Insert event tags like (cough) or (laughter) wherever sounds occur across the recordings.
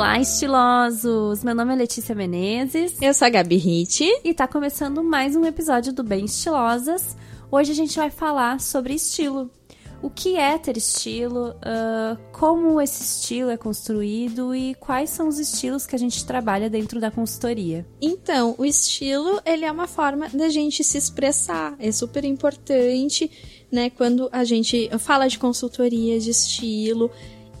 Olá, estilosos! Meu nome é Letícia Menezes. Eu sou a Gabi Hit. E tá começando mais um episódio do Bem Estilosas. Hoje a gente vai falar sobre estilo. O que é ter estilo, uh, como esse estilo é construído e quais são os estilos que a gente trabalha dentro da consultoria. Então, o estilo, ele é uma forma da gente se expressar. É super importante, né, quando a gente fala de consultoria de estilo,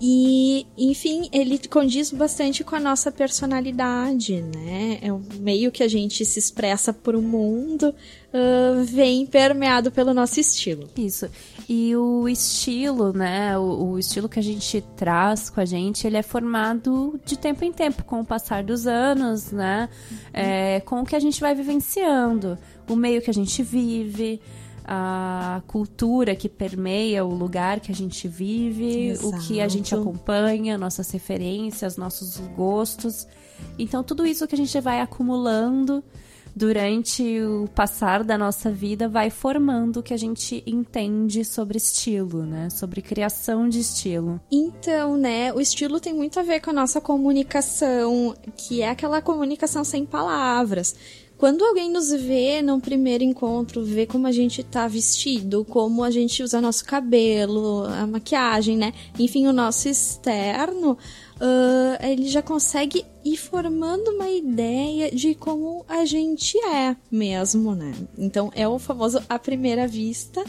e, enfim, ele condiz bastante com a nossa personalidade, né? É um meio que a gente se expressa para o mundo, uh, vem permeado pelo nosso estilo. Isso. E o estilo, né? O, o, estilo que a gente traz com a gente, ele é formado de tempo em tempo, com o passar dos anos, né? Uhum. É, com o que a gente vai vivenciando, o meio que a gente vive a cultura que permeia o lugar que a gente vive, Exato. o que a gente acompanha, nossas referências, nossos gostos. Então, tudo isso que a gente vai acumulando durante o passar da nossa vida vai formando o que a gente entende sobre estilo, né? Sobre criação de estilo. Então, né, o estilo tem muito a ver com a nossa comunicação, que é aquela comunicação sem palavras. Quando alguém nos vê num primeiro encontro, vê como a gente tá vestido, como a gente usa nosso cabelo, a maquiagem, né? Enfim, o nosso externo, uh, ele já consegue ir formando uma ideia de como a gente é mesmo, né? Então é o famoso à primeira vista.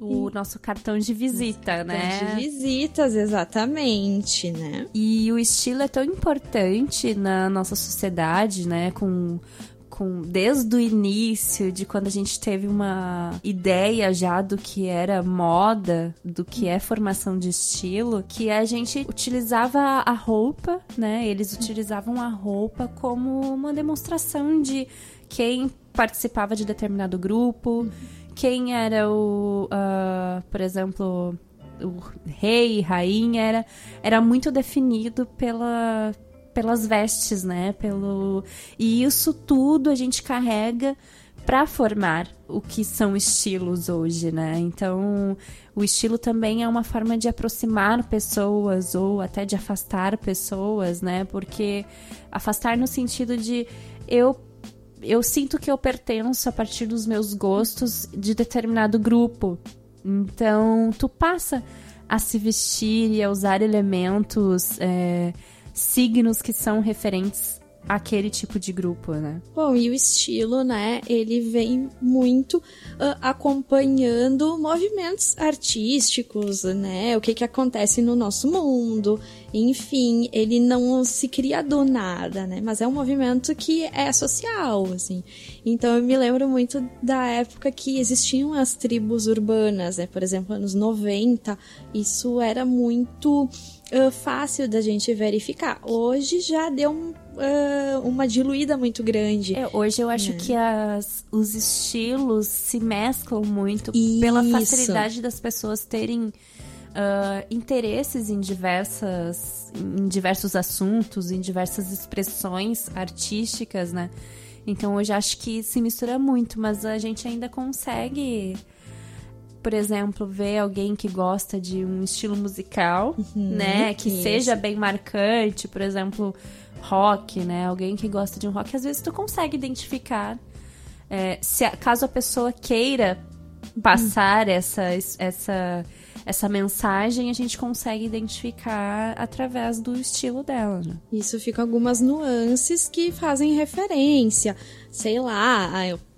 O nosso cartão de visita, nosso né? Cartão de visitas, exatamente, né? E o estilo é tão importante na nossa sociedade, né? Com com desde o início, de quando a gente teve uma ideia já do que era moda, do que é formação de estilo, que a gente utilizava a roupa, né? Eles utilizavam a roupa como uma demonstração de quem participava de determinado grupo, quem era o, uh, por exemplo, o rei, rainha, era, era muito definido pela, pelas vestes, né? Pelo e isso tudo a gente carrega para formar o que são estilos hoje, né? Então, o estilo também é uma forma de aproximar pessoas ou até de afastar pessoas, né? Porque afastar no sentido de eu eu sinto que eu pertenço a partir dos meus gostos de determinado grupo. Então, tu passa a se vestir e a usar elementos é, signos que são referentes àquele tipo de grupo, né? Bom, e o estilo, né, ele vem muito uh, acompanhando movimentos artísticos, né, o que que acontece no nosso mundo, enfim, ele não se cria do nada, né, mas é um movimento que é social, assim. Então eu me lembro muito da época que existiam as tribos urbanas, né, por exemplo, anos 90, isso era muito uh, fácil da gente verificar. Hoje já deu um, uh, uma diluída muito grande. É, hoje eu acho é. que as, os estilos se mesclam muito Isso. pela facilidade das pessoas terem uh, interesses em diversas em diversos assuntos, em diversas expressões artísticas, né? Então hoje acho que se mistura muito, mas a gente ainda consegue por exemplo, ver alguém que gosta de um estilo musical, uhum, né? Que seja bem marcante, por exemplo, rock, né? Alguém que gosta de um rock, às vezes tu consegue identificar. É, se caso a pessoa queira passar uhum. essa, essa, essa mensagem, a gente consegue identificar através do estilo dela. Né? Isso fica algumas nuances que fazem referência. Sei lá,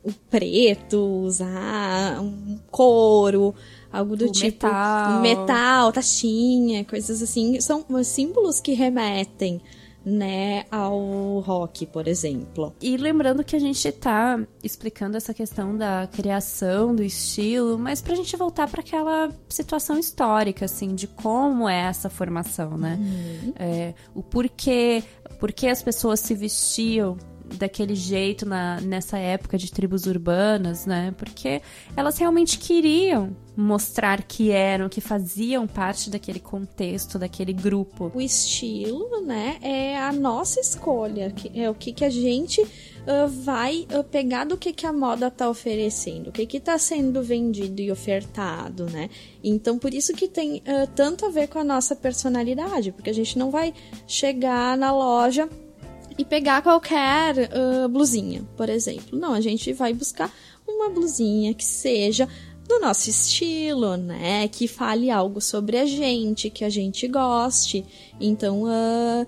o preto, usar um couro, algo do o tipo metal. metal, taxinha, coisas assim, são símbolos que remetem né, ao rock, por exemplo. E lembrando que a gente tá explicando essa questão da criação do estilo, mas pra gente voltar para aquela situação histórica, assim, de como é essa formação, né? Uhum. É, o porquê, porquê as pessoas se vestiam daquele jeito na, nessa época de tribos urbanas, né? Porque elas realmente queriam mostrar que eram, que faziam parte daquele contexto, daquele grupo. O estilo, né, é a nossa escolha, é o que, que a gente uh, vai uh, pegar do que, que a moda está oferecendo, o que está sendo vendido e ofertado, né? Então, por isso que tem uh, tanto a ver com a nossa personalidade, porque a gente não vai chegar na loja e pegar qualquer blusinha, por exemplo. Não, a gente vai buscar uma blusinha que seja do nosso estilo, né? Que fale algo sobre a gente, que a gente goste. Então, uh,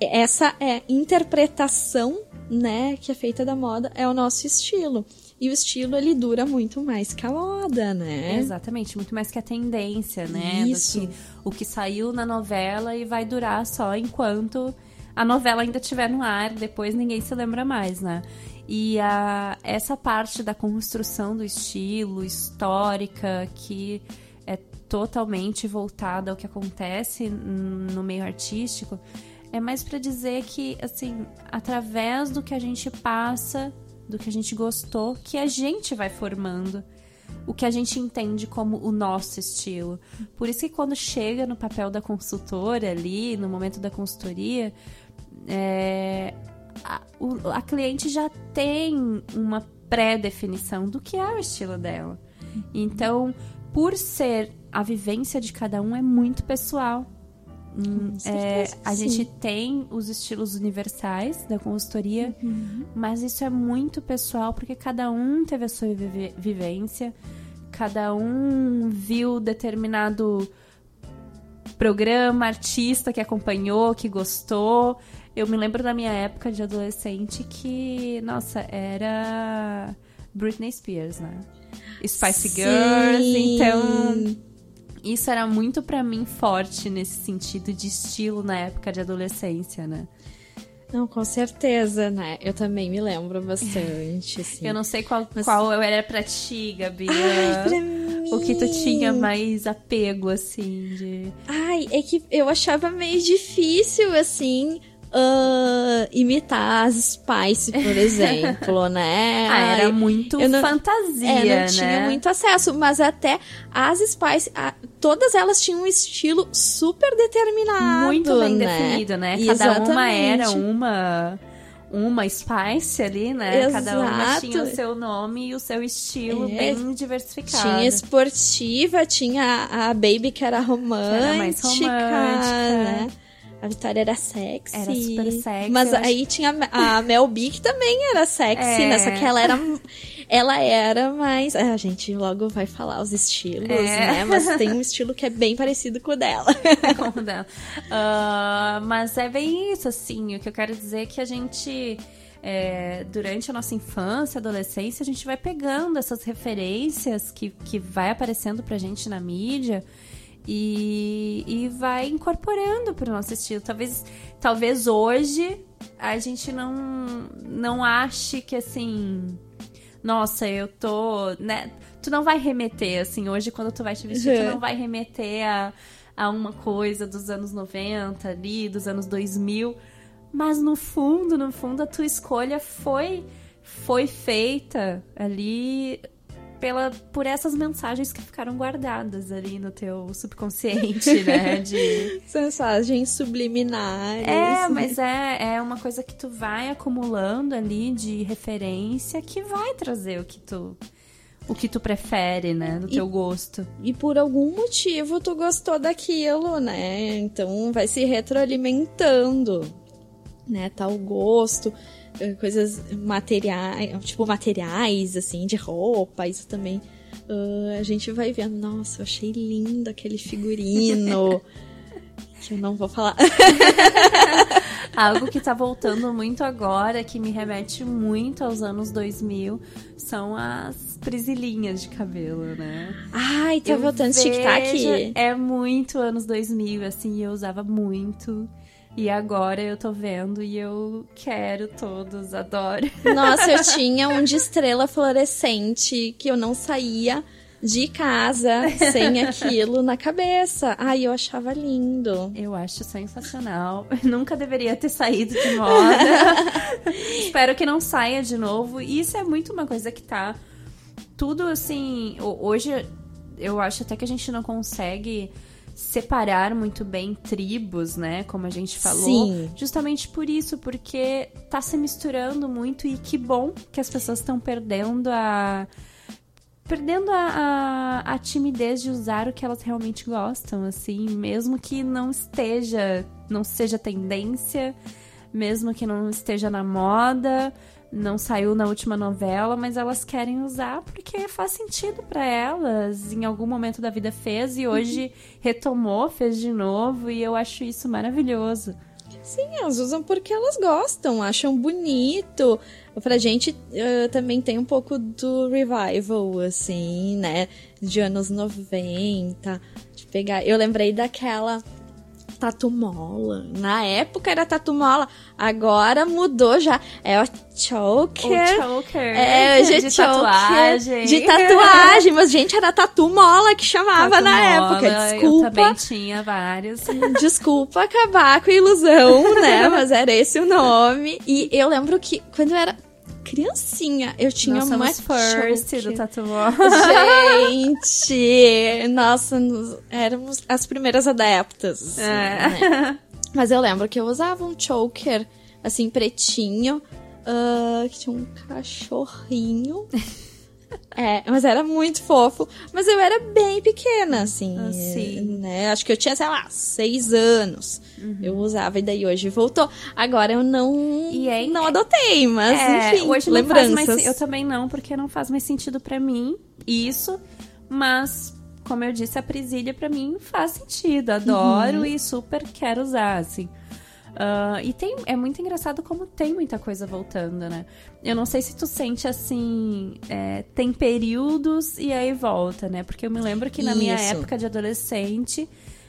essa é interpretação, né, que é feita da moda é o nosso estilo. E o estilo ele dura muito mais que a moda, né? Exatamente, muito mais que a tendência, né? Isso. Que o que saiu na novela e vai durar só enquanto a novela ainda estiver no ar, depois ninguém se lembra mais, né? E a, essa parte da construção do estilo, histórica, que é totalmente voltada ao que acontece no meio artístico, é mais para dizer que, assim, através do que a gente passa, do que a gente gostou, que a gente vai formando o que a gente entende como o nosso estilo. Por isso que quando chega no papel da consultora ali, no momento da consultoria, é, a, o, a cliente já tem uma pré-definição do que é o estilo dela. Então, por ser a vivência de cada um, é muito pessoal. Hum, é, a gente tem os estilos universais da consultoria, uhum. mas isso é muito pessoal porque cada um teve a sua vivência, cada um viu determinado programa, artista que acompanhou, que gostou. Eu me lembro da minha época de adolescente que, nossa, era Britney Spears, né? Spice Sim. Girls, então isso era muito para mim forte nesse sentido de estilo na época de adolescência, né? Não, com certeza, né? Eu também me lembro bastante, (laughs) assim. Eu não sei qual, Mas... qual era pra ti, Gabi. Ai, pra mim. O que tu tinha mais apego, assim, de... Ai, é que eu achava meio difícil, assim uh, imitar as Spice, por (laughs) exemplo, né? Ah, era muito eu não, fantasia, é, não né? tinha muito acesso, mas até as Spice, a, todas elas tinham um estilo super determinado, Muito bem né? definido, né? Cada Exatamente. uma era uma uma Spice ali, né? Exato. Cada uma tinha o seu nome e o seu estilo é. bem diversificado. Tinha esportiva, tinha a Baby que era romântica, que era mais romântica. né? A Vitória era sexy. Era super sexy. Mas aí tinha a Mel B que também era sexy, é. né? Só que ela era. Ela era mais. É, a gente logo vai falar os estilos, é. né? Mas tem um estilo que é bem parecido com o dela. (laughs) com o dela. Uh, mas é bem isso, assim. O que eu quero dizer é que a gente. É, durante a nossa infância, adolescência, a gente vai pegando essas referências que, que vai aparecendo pra gente na mídia e, e vai incorporando para o nosso estilo. Talvez, talvez hoje a gente não, não ache que assim. Nossa, eu tô. Né? Tu não vai remeter, assim, hoje quando tu vai te vestir, uhum. tu não vai remeter a, a uma coisa dos anos 90 ali, dos anos 2000. Mas no fundo, no fundo, a tua escolha foi foi feita ali pela, por essas mensagens que ficaram guardadas ali no teu subconsciente, né? De... (laughs) Mensagens subliminares. É, mas é, é uma coisa que tu vai acumulando ali de referência que vai trazer o que tu o que tu prefere, né, do e, teu gosto. E por algum motivo tu gostou daquilo, né? Então vai se retroalimentando, né? Tal gosto. Eh, coisas materiais, tipo materiais, assim, de roupa, isso também. Uh, a gente vai vendo, nossa, eu achei lindo aquele figurino. (laughs) que eu não vou falar. (laughs) Algo que tá voltando muito agora, que me remete muito aos anos 2000, são as prisilinhas de cabelo, né? Ai, tá eu voltando tic-tac? É muito anos 2000, assim, eu usava muito. E agora eu tô vendo e eu quero todos, adoro. (laughs) Nossa, eu tinha um de estrela fluorescente que eu não saía de casa sem aquilo na cabeça. Ai, eu achava lindo. Eu acho sensacional. (laughs) Nunca deveria ter saído de moda. (laughs) Espero que não saia de novo. E isso é muito uma coisa que tá tudo assim. Hoje eu acho até que a gente não consegue separar muito bem tribos, né? Como a gente falou. Sim. Justamente por isso, porque tá se misturando muito e que bom que as pessoas estão perdendo a. Perdendo a, a, a timidez de usar o que elas realmente gostam, assim, mesmo que não esteja, não seja tendência, mesmo que não esteja na moda, não saiu na última novela, mas elas querem usar porque faz sentido para elas. Em algum momento da vida fez e hoje retomou, fez de novo e eu acho isso maravilhoso. Sim, elas usam porque elas gostam, acham bonito. Pra gente uh, também tem um pouco do revival, assim, né? De anos 90. De pegar. Eu lembrei daquela tatu mola. Na época era tatu mola, agora mudou já. É o choker. O choker. É, de, de choker, tatuagem. De tatuagem, mas gente, era tatu mola que chamava Tatu na mola, época. Eu Desculpa. também tinha vários. (laughs) Desculpa acabar com a ilusão, né? (laughs) Mas era esse o nome. E eu lembro que quando eu era criancinha, eu tinha Nós uma first choker. do tatu mola. Gente, nossa, nos- éramos as primeiras adeptas. É. né? Mas eu lembro que eu usava um choker, assim, pretinho, ah, que tinha um cachorrinho. (laughs) É, mas era muito fofo. Mas eu era bem pequena, assim. Ah, sim. Né? Acho que eu tinha, sei lá, seis anos. Uhum. Eu usava e daí hoje voltou. Agora eu não, E é- não adotei, mas É, enfim, hoje não lembranças. faz mais, eu também não, porque não faz mais sentido pra mim isso, mas como eu disse, a presilha pra mim faz sentido, adoro Uhum. e super quero usar, assim. Ah, e tem, é muito engraçado como tem muita coisa voltando, né? Eu não sei se tu sente assim, é, tem períodos e aí volta, né? Porque eu me lembro que na minha Isso. época de adolescente,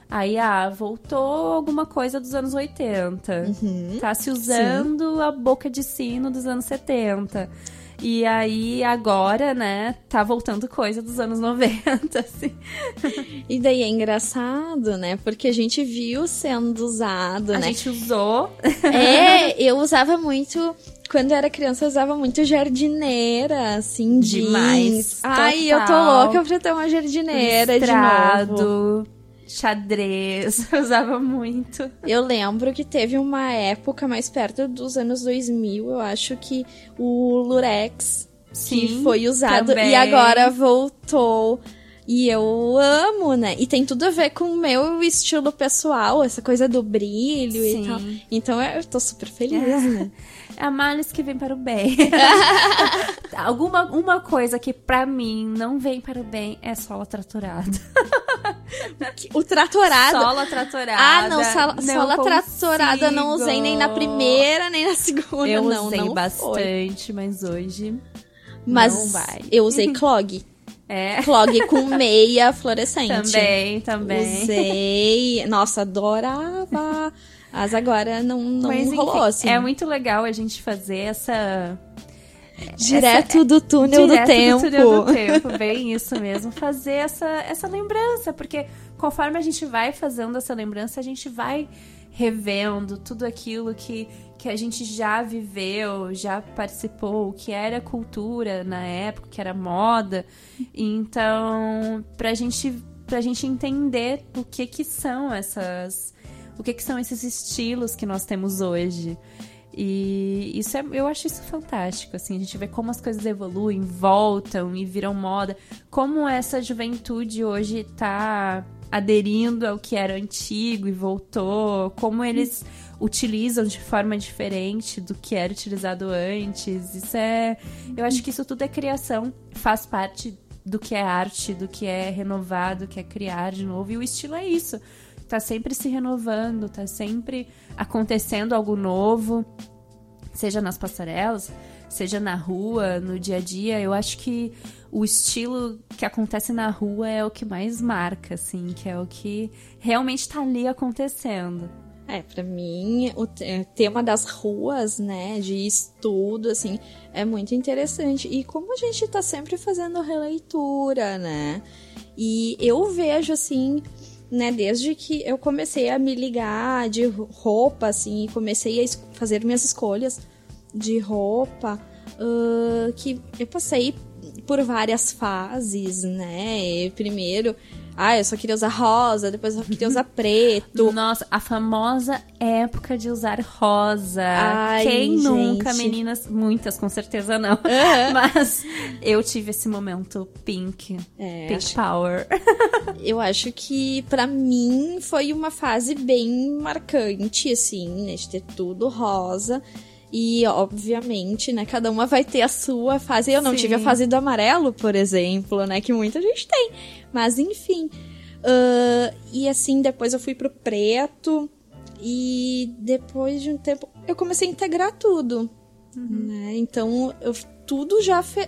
aí, ah, voltou alguma coisa dos anos 80. Uhum. Tá se usando a boca de sino dos anos 70. E aí, agora, né, tá voltando coisa dos anos 90, (laughs) assim. E daí é engraçado, né? Porque a gente viu sendo usado, A né? gente usou. É, (laughs) eu usava muito. Quando eu era criança, eu usava muito jardineira, assim, Demais, jeans. Ai, eu tô louca pra ter uma jardineira de novo. Xadrez. Eu (laughs) usava muito. Eu lembro que teve uma época mais perto dos anos 2000, eu acho que o Lurex que Sim, foi usado também. e agora voltou. E eu amo, né? E tem tudo a ver com o meu estilo pessoal, essa coisa do brilho Sim. e tal. Então eu tô super feliz, né? (laughs) É a males que vem para o bem. (laughs) Alguma uma coisa que pra mim não vem para o bem é sola tratorada. (laughs) O tratorado. Sola tratorada. Ah, não, sola, não sola tratorada não usei nem na primeira, nem na segunda, Eu não. usei não foi. bastante, mas hoje Mas não vai. eu usei clog. (laughs) É. Clog com meia fluorescente. Também, também. Usei. Nossa, adorava. Mas agora não, não Mas, rolou, enfim, assim. É muito legal a gente fazer essa. Direto do túnel direto do tempo. túnel do tempo, bem isso mesmo. Fazer essa, essa lembrança, porque conforme a gente vai fazendo essa lembrança, a gente vai revendo tudo aquilo que, que a gente já viveu, já participou, o que era cultura na época, que era moda. Então, pra gente, pra gente entender o que que são essas. O que que são esses estilos que nós temos hoje. E isso é, eu acho isso fantástico, assim, a gente vê como as coisas evoluem, voltam e viram moda, como essa juventude hoje tá aderindo ao que era antigo e voltou, como eles utilizam de forma diferente do que era utilizado antes. Isso é, eu acho que isso tudo é criação, faz parte do que é arte, do que é renovar, do que é criar de novo, e o estilo é isso. Tá sempre se renovando, tá sempre acontecendo algo novo, seja nas passarelas, seja na rua, no dia a dia. Eu acho que o estilo que acontece na rua é o que mais marca, assim, que é o que realmente tá ali acontecendo. É, pra mim, o é, tema das ruas, né, de estudo, assim, é muito interessante. E como a gente tá sempre fazendo releitura, né? E eu vejo, assim, né, desde que eu comecei a me ligar de roupa, assim, e comecei a fazer minhas escolhas de roupa, ah, que eu passei por várias fases, né? Primeiro, ah, eu só queria usar rosa, depois eu só queria usar preto. Nossa, a famosa época de usar rosa. Ai, Quem gente. nunca, meninas? Muitas, com certeza não. Uhum. (laughs) Mas eu tive esse momento pink. É, pink acho- power. (laughs) Eu acho que pra mim foi uma fase bem marcante, assim, né? De ter tudo rosa. E, obviamente, né? Cada uma vai ter a sua fase. Eu não Sim. tive a fase do amarelo, por exemplo, né? Que muita gente tem. Mas, enfim. Ah, e, assim, depois eu fui pro preto. E depois de um tempo, eu comecei a integrar tudo. Né? Então, eu, tudo já... Fe...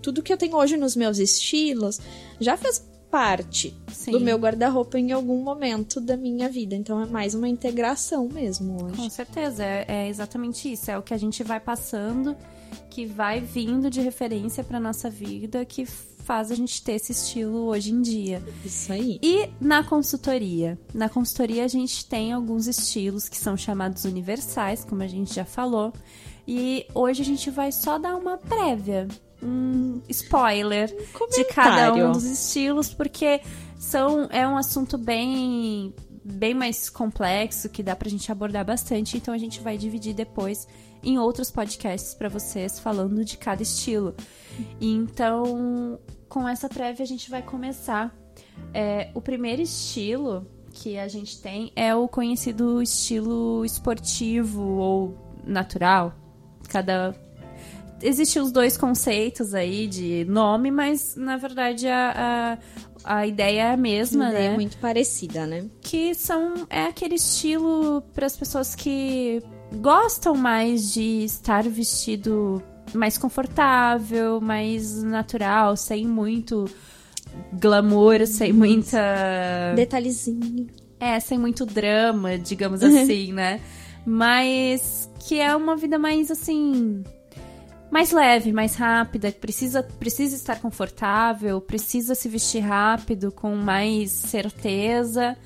Tudo que eu tenho hoje nos meus estilos já fez parte Sim. do meu guarda-roupa em algum momento da minha vida. Então é mais uma integração mesmo Com hoje. certeza, é, é exatamente isso. É o que a gente vai passando, que vai vindo de referência pra nossa vida, que faz a gente ter esse estilo hoje em dia. Isso aí. E na consultoria? Na consultoria a gente tem alguns estilos que são chamados universais, como a gente já falou. E hoje a gente vai só dar uma prévia, um spoiler de cada um dos estilos, porque são, é um assunto bem, bem mais complexo que dá pra gente abordar bastante. Então a gente vai dividir depois em outros podcasts pra vocês falando de cada estilo. Então, com essa prévia a gente vai começar. É, o primeiro estilo que a gente tem é o conhecido estilo esportivo ou natural. Cada existem os dois conceitos aí de nome, mas na verdade a, a, a ideia é a mesma, ideia né? muito parecida, né? Que são é aquele estilo para as pessoas que gostam mais de estar vestido mais confortável, mais natural, sem muito glamour, sem muita Detalhezinho. é, sem muito drama, digamos (laughs) assim, né? Mas que é uma vida mais assim. Mais leve, mais rápida, que precisa, precisa estar confortável, precisa se vestir rápido, com mais certeza.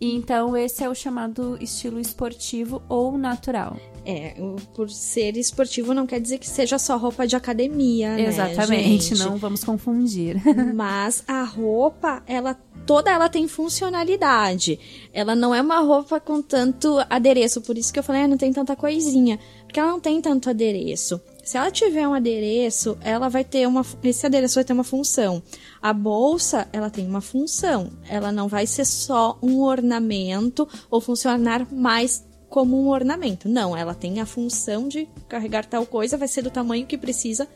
E então esse é o chamado estilo esportivo ou natural. É, por ser esportivo não quer dizer que seja só roupa de academia, né, Exatamente, gente? não vamos confundir. (laughs) Mas a roupa, ela toda ela tem funcionalidade. Ela não é uma roupa com tanto adereço, por isso que eu falei, ah, não tem tanta coisinha, porque ela não tem tanto adereço. Se ela tiver um adereço, ela vai ter uma esse adereço vai ter uma função. A bolsa, ela tem uma função. Ela não vai ser só um ornamento ou funcionar mais como um ornamento. Não, ela tem a função de carregar tal coisa, vai ser do tamanho que precisa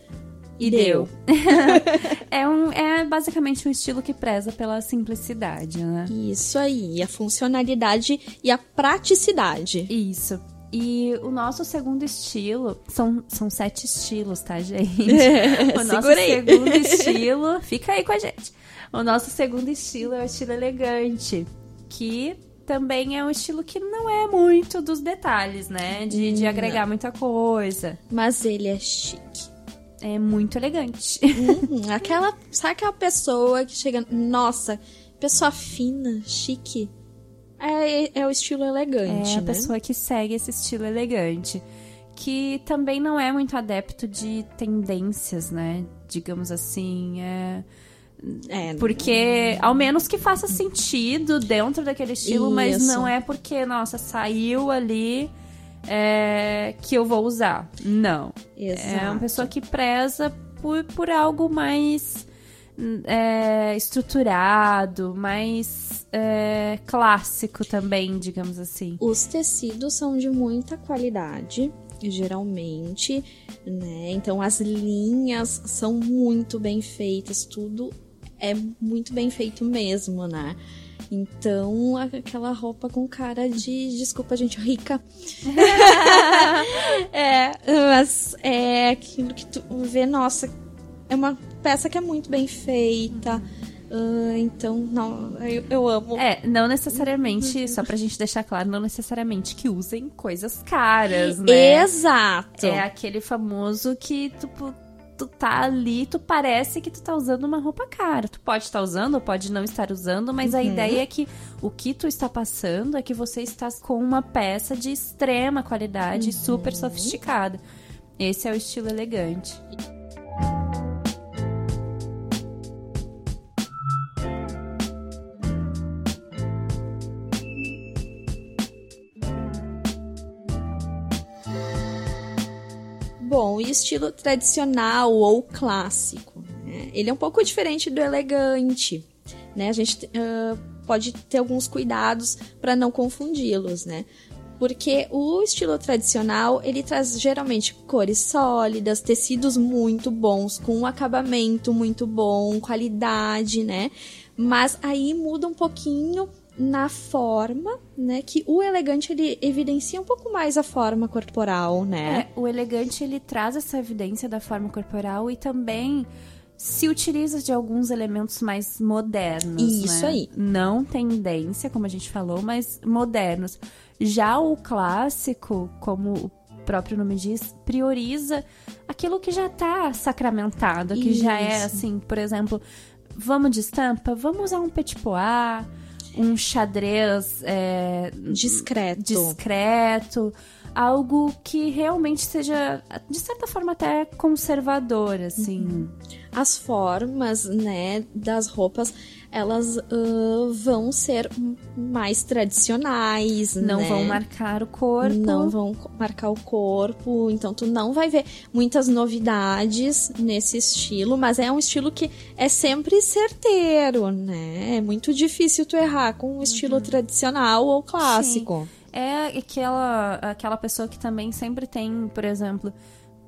E deu. (laughs) é, um, é basicamente um estilo que preza pela simplicidade, né? Isso aí, a funcionalidade e a praticidade. Isso. E o nosso segundo estilo, são, são sete estilos, tá, gente? (laughs) o nosso segundo (laughs) estilo, fica aí com a gente. O nosso segundo estilo é o estilo elegante, que também é um estilo que não é muito dos detalhes, né? De, de Não. agregar muita coisa. Mas ele é chique. É muito elegante. Uhum, (laughs) aquela, sabe aquela pessoa que chega, nossa, pessoa fina, chique. É, é o estilo elegante, É a né? pessoa que segue esse estilo elegante. Que também não é muito adepto de tendências, né? Digamos assim. É... É, Porque, ao menos que faça sentido dentro daquele estilo, mas Isso. não é porque, nossa, saiu ali é, que eu vou usar. Não. É uma exato. pessoa que preza por, por algo mais é, estruturado, mais é, clássico também, digamos assim. Os tecidos são de muita qualidade, geralmente, né? Então as linhas são muito bem feitas, tudo é muito bem feito mesmo, né? Então, aquela roupa com cara de, desculpa, gente, rica. (laughs) é, mas é aquilo que tu vê, nossa, é uma peça que é muito bem feita. Ah, então, não, eu, eu amo. É, não necessariamente, só pra gente deixar claro, não necessariamente que usem coisas caras, né? Exato. É aquele famoso que tu, tu tá ali, tu parece que tu tá usando uma roupa cara. Tu pode estar usando ou pode não estar usando, mas a ideia é que o que tu está passando é que você está com uma peça de extrema qualidade, super sofisticada. Esse é o estilo elegante. Estilo tradicional ou clássico. Né? Ele é um pouco diferente do elegante. Né? A gente uh, pode ter alguns cuidados para não confundi-los, né? Porque o estilo tradicional, ele traz geralmente cores sólidas, tecidos muito bons, com um acabamento muito bom, qualidade, né? Mas aí muda um pouquinho na forma, né? Que o elegante ele evidencia um pouco mais a forma corporal, né? É, o elegante ele traz essa evidência da forma corporal e também se utiliza de alguns elementos mais modernos. Isso né? aí. Não tendência, como a gente falou, mas modernos. Já o clássico, como o próprio nome diz, prioriza aquilo que já está sacramentado, que Isso. já é assim, por exemplo, vamos de estampa, vamos usar um petit pois, um xadrez é, Discreto. discreto, algo que realmente seja, de certa forma, até conservador, assim. As formas, né, das roupas, elas uh, vão ser mais tradicionais, Não né? vão marcar o corpo. Não vão marcar o corpo, então tu não vai ver muitas novidades nesse estilo, mas é um estilo que é sempre certeiro, né? É muito difícil tu errar com um estilo tradicional ou clássico. É aquela, aquela pessoa que também sempre tem, por exemplo,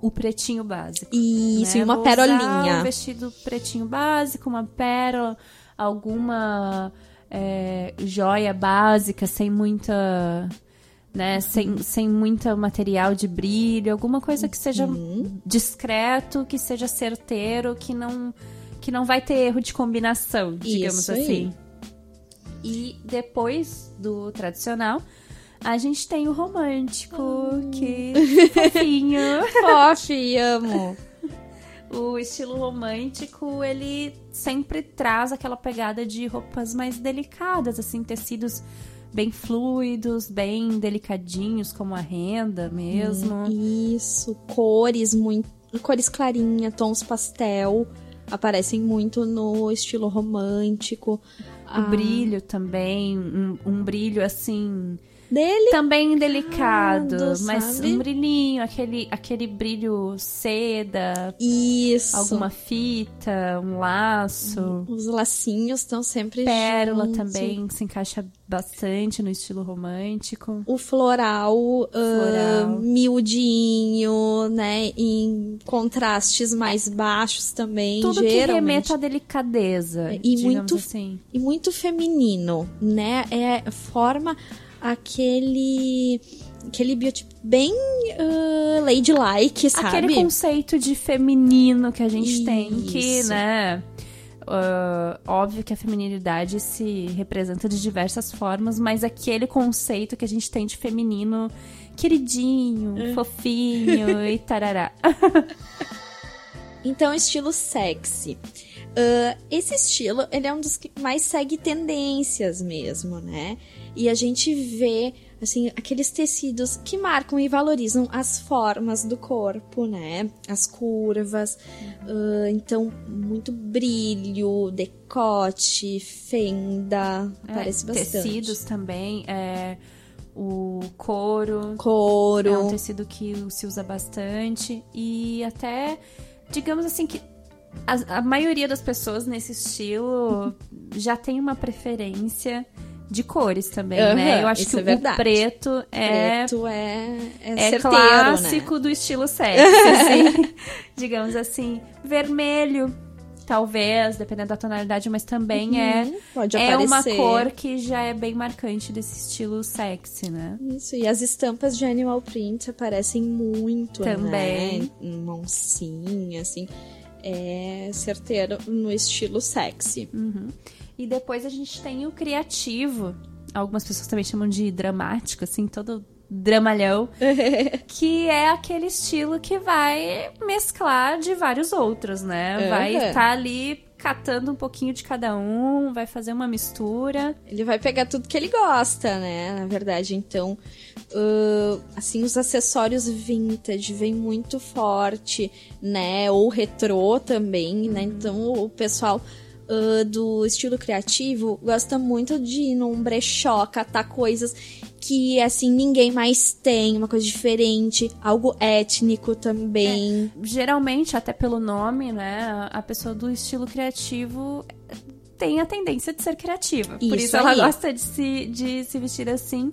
o pretinho básico. Isso, né? e uma Vou perolinha. um vestido pretinho básico, uma pérola, alguma é, joia básica, sem muita. Né, sem, sem muita material de brilho, alguma coisa que seja Uhum. discreto, que seja certeiro, que não, que não vai ter erro de combinação, digamos Isso aí. assim. E depois do tradicional, a gente tem o romântico, que fofinho. (laughs) Fofi, amo. O estilo romântico, ele sempre traz aquela pegada de roupas mais delicadas, assim, tecidos bem fluidos, bem delicadinhos, como a renda mesmo. Isso, cores muito. Cores clarinha, tons pastel. Aparecem muito no estilo romântico. O brilho também, um, um brilho assim, Dele também delicado, Lindo, mas sabe? um brilhinho, aquele, aquele brilho seda, Isso. alguma fita, um laço. Os lacinhos estão sempre Pérola juntos. também se encaixa bastante no estilo romântico. O floral, ah, Floral. miudinho, né? Em contrastes mais baixos também, Tudo que geralmente. remeta à delicadeza, E muito- assim. E muito feminino, né? É, forma aquele... Aquele biotipo bem ah, ladylike, sabe? Aquele conceito de feminino que a gente tem, que, Isso. né... ah, óbvio que a feminilidade se representa de diversas formas, mas aquele conceito que a gente tem de feminino queridinho, É. fofinho (laughs) e tarará. Então, estilo sexy. Ah, esse estilo, ele é um dos que mais segue tendências mesmo, né? E a gente vê, assim, aqueles tecidos que marcam e valorizam as formas do corpo, né? As curvas. Ah, então, muito brilho, decote, fenda, É, bastante. Tecidos também, é, o couro, Couro. É um tecido que se usa bastante e até, digamos assim, que a, a maioria das pessoas nesse estilo (laughs) já tem uma preferência de cores também, né? Aham, Eu acho que é o preto é Preto é, é, é certeiro, clássico né? do estilo sexy, assim. (laughs) digamos assim. Vermelho, talvez, dependendo da tonalidade, mas também é Uhum, Pode é uma cor que já é bem marcante desse estilo sexy, né? Isso, e as estampas de animal print aparecem muito, Também. né? Uma oncinha, assim. É certeiro no estilo sexy. Uhum. E depois a gente tem o criativo. Algumas pessoas também chamam de dramático, assim, todo dramalhão. (laughs) que é aquele estilo que vai mesclar de vários outros, né? Vai Uhum. estar ali catando um pouquinho de cada um, vai fazer uma mistura. Ele vai pegar tudo que ele gosta, né? Na verdade, então, ah, assim, os acessórios vintage vem muito forte, né? Ou retrô também, né? Então, o pessoal uh, do estilo criativo gosta muito de ir num brechó, catar coisas que assim ninguém mais tem, uma coisa diferente, algo étnico também. É, geralmente, até pelo nome, né, a pessoa do estilo criativo tem a tendência de ser criativa. Isso Por isso aí. ela gosta de se, de se vestir assim.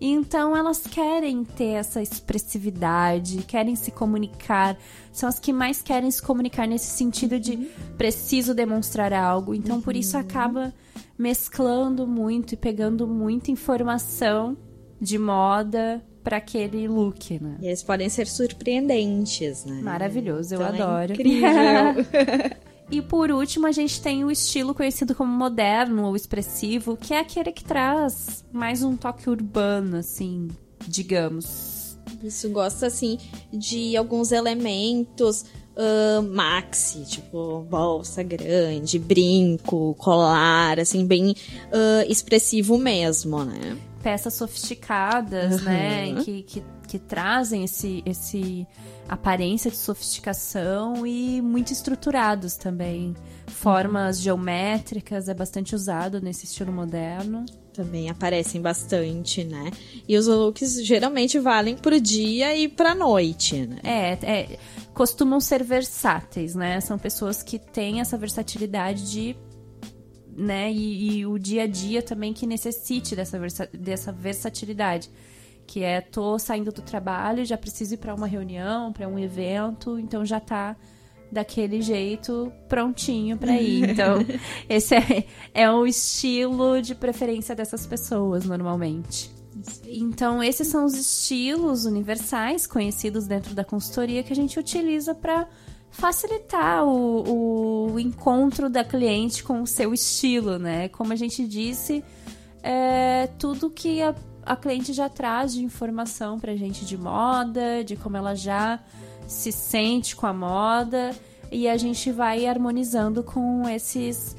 Então elas querem ter essa expressividade, querem se comunicar, são as que mais querem se comunicar nesse sentido de uhum. preciso demonstrar algo. Então uhum. por isso uhum. acaba mesclando muito e pegando muita informação de moda para aquele look, né? E eles podem ser surpreendentes, né? Maravilhoso, eu então é adoro. É incrível. (laughs) e por último, a gente tem o estilo conhecido como moderno ou expressivo, que é aquele que traz mais um toque urbano, assim, digamos. Isso gosta, assim, de alguns elementos uh, maxi, tipo bolsa grande, brinco, colar, assim, bem uh, expressivo mesmo, né? Peças sofisticadas, uhum. né? Que, que, que trazem esse, esse aparência de sofisticação e muito estruturados também. Formas uhum. geométricas é bastante usado nesse estilo moderno também aparecem bastante, né? E os looks geralmente valem pro dia e pra noite, né? É, é costumam ser versáteis, né? São pessoas que têm essa versatilidade de né? E, e, o dia a dia também que necessite dessa, versa dessa versatilidade. Que é, tô saindo do trabalho, já preciso ir para uma reunião, para um evento, então já tá daquele jeito prontinho para ir. (laughs) Então, esse é, é o estilo de preferência dessas pessoas normalmente. Então, esses são os estilos universais conhecidos dentro da consultoria que a gente utiliza para facilitar o, o, encontro da cliente com o seu estilo, né? Como a gente disse, é tudo que a, a cliente já traz de informação pra gente de moda, de como ela já se sente com a moda e a gente vai harmonizando com esses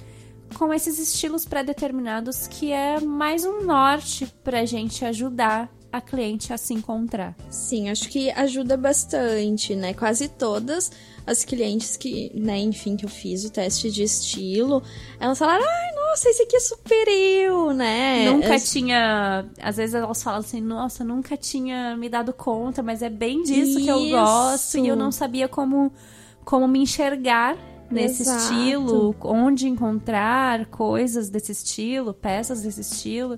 com esses estilos pré-determinados que é mais um norte para a gente ajudar a cliente a se encontrar. Sim, acho que ajuda bastante, né? Quase todas as clientes que, né, enfim, que eu fiz o teste de estilo, elas falaram, ai, nossa, esse aqui é super eu, né? Nunca é... tinha. Às vezes elas falam assim, nossa, nunca tinha me dado conta, mas é bem disso Isso. que eu gosto e eu não sabia como, como me enxergar nesse Exato. estilo, onde encontrar coisas desse estilo, peças desse estilo.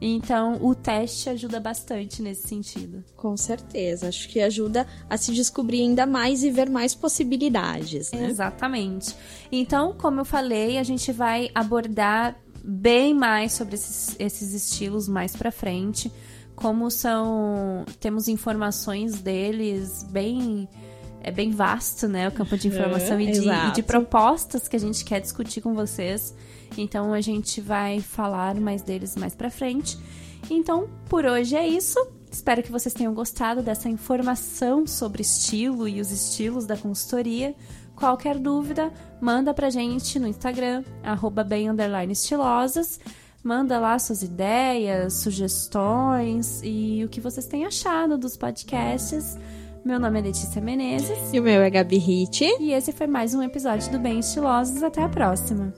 Então, o teste ajuda bastante nesse sentido. Com certeza. Acho que ajuda a se descobrir ainda mais e ver mais possibilidades, né? Exatamente. Então, como eu falei, a gente vai abordar bem mais sobre esses, esses estilos mais para frente. Como são. Temos informações deles bem é bem vasto, né? O campo de informação e, de, e, de, propostas que a gente quer discutir com vocês. Então a gente vai falar mais deles mais pra frente. Então, por hoje é isso. Espero que vocês tenham gostado dessa informação sobre estilo e os estilos da consultoria. Qualquer dúvida, manda pra gente no Instagram, arroba bem estilosas. Manda lá suas ideias, sugestões e o que vocês têm achado dos podcasts. Meu nome é Letícia Menezes. E o meu é Gabi Hit. E esse foi mais um episódio do Bem Estilosos. Até a próxima.